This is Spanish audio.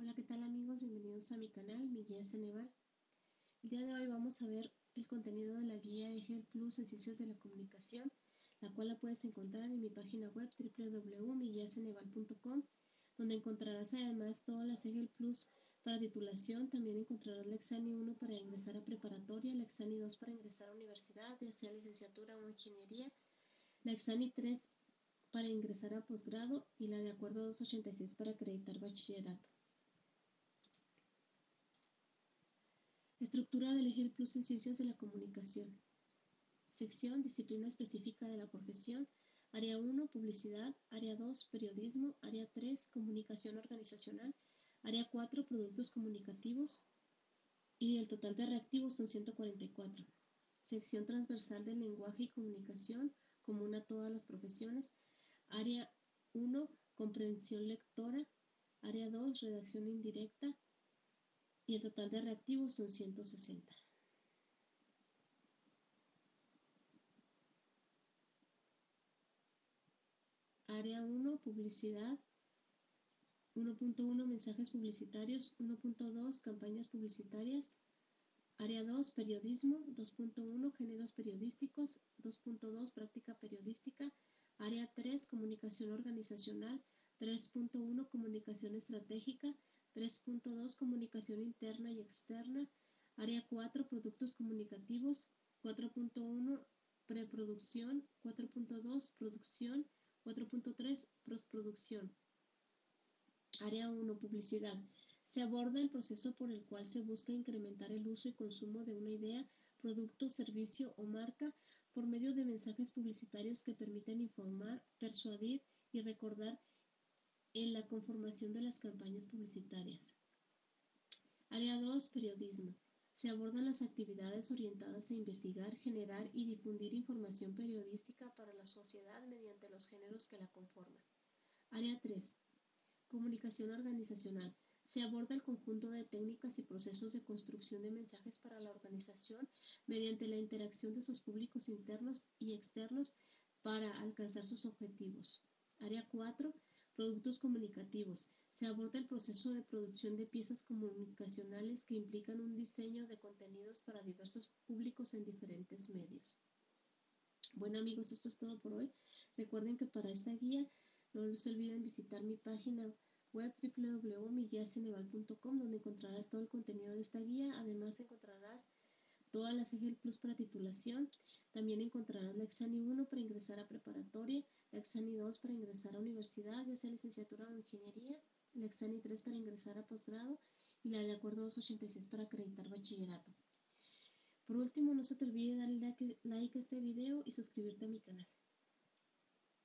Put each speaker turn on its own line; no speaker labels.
Hola, ¿qué tal amigos? Bienvenidos a mi canal, mi guía Ceneval. El día de hoy vamos a ver el contenido de la guía EGEL Plus en Ciencias de la Comunicación, la cual la puedes encontrar en mi página web www.miguiaceneval.com, donde encontrarás además todas las EGEL Plus para titulación, también encontrarás la Exani 1 para ingresar a preparatoria, la Exani 2 para ingresar a universidad, ya sea licenciatura o ingeniería, la Exani 3 para ingresar a posgrado y la de acuerdo 286 para acreditar bachillerato. Estructura del EGEL Plus en Ciencias de la Comunicación. Sección, disciplina específica de la profesión. Área 1, publicidad. Área 2, periodismo. Área 3, comunicación organizacional. Área 4, productos comunicativos. Y el total de reactivos son 144. Sección transversal del lenguaje y comunicación, común a todas las profesiones. Área 1, comprensión lectora. Área 2, redacción indirecta y el total de reactivos son 160. Área 1, publicidad. 1.1, mensajes publicitarios. 1.2, campañas publicitarias. Área 2, periodismo. 2.1, géneros periodísticos. 2.2, práctica periodística. Área 3, comunicación organizacional. 3.1, comunicación estratégica. 3.2 Comunicación interna y externa. Área 4 Productos comunicativos. 4.1 Preproducción. 4.2 Producción. 4.3 Postproducción. Área 1 Publicidad. Se aborda el proceso por el cual se busca incrementar el uso y consumo de una idea, producto, servicio o marca por medio de mensajes publicitarios que permiten informar, persuadir y recordar en la conformación de las campañas publicitarias. Área 2. Periodismo. Se abordan las actividades orientadas a investigar, generar y difundir información periodística para la sociedad mediante los géneros que la conforman. Área 3. Comunicación organizacional. Se aborda el conjunto de técnicas y procesos de construcción de mensajes para la organización mediante la interacción de sus públicos internos y externos para alcanzar sus objetivos. Área 4. Productos comunicativos. Se aborda el proceso de producción de piezas comunicacionales que implican un diseño de contenidos para diversos públicos en diferentes medios. Bueno amigos, esto es todo por hoy. Recuerden que para esta guía no se olviden visitar mi página web www.miguiaceneval.com donde encontrarás todo el contenido de esta guía. Además encontrarás todas las EGEL Plus para titulación. También encontrarás la Exani 1 para ingresar a preparatoria, la Exani 2 para ingresar a universidad, ya sea licenciatura o ingeniería, la Exani 3 para ingresar a posgrado y la de acuerdo 286 para acreditar bachillerato. Por último, no se te olvide darle like a este video y suscribirte a mi canal.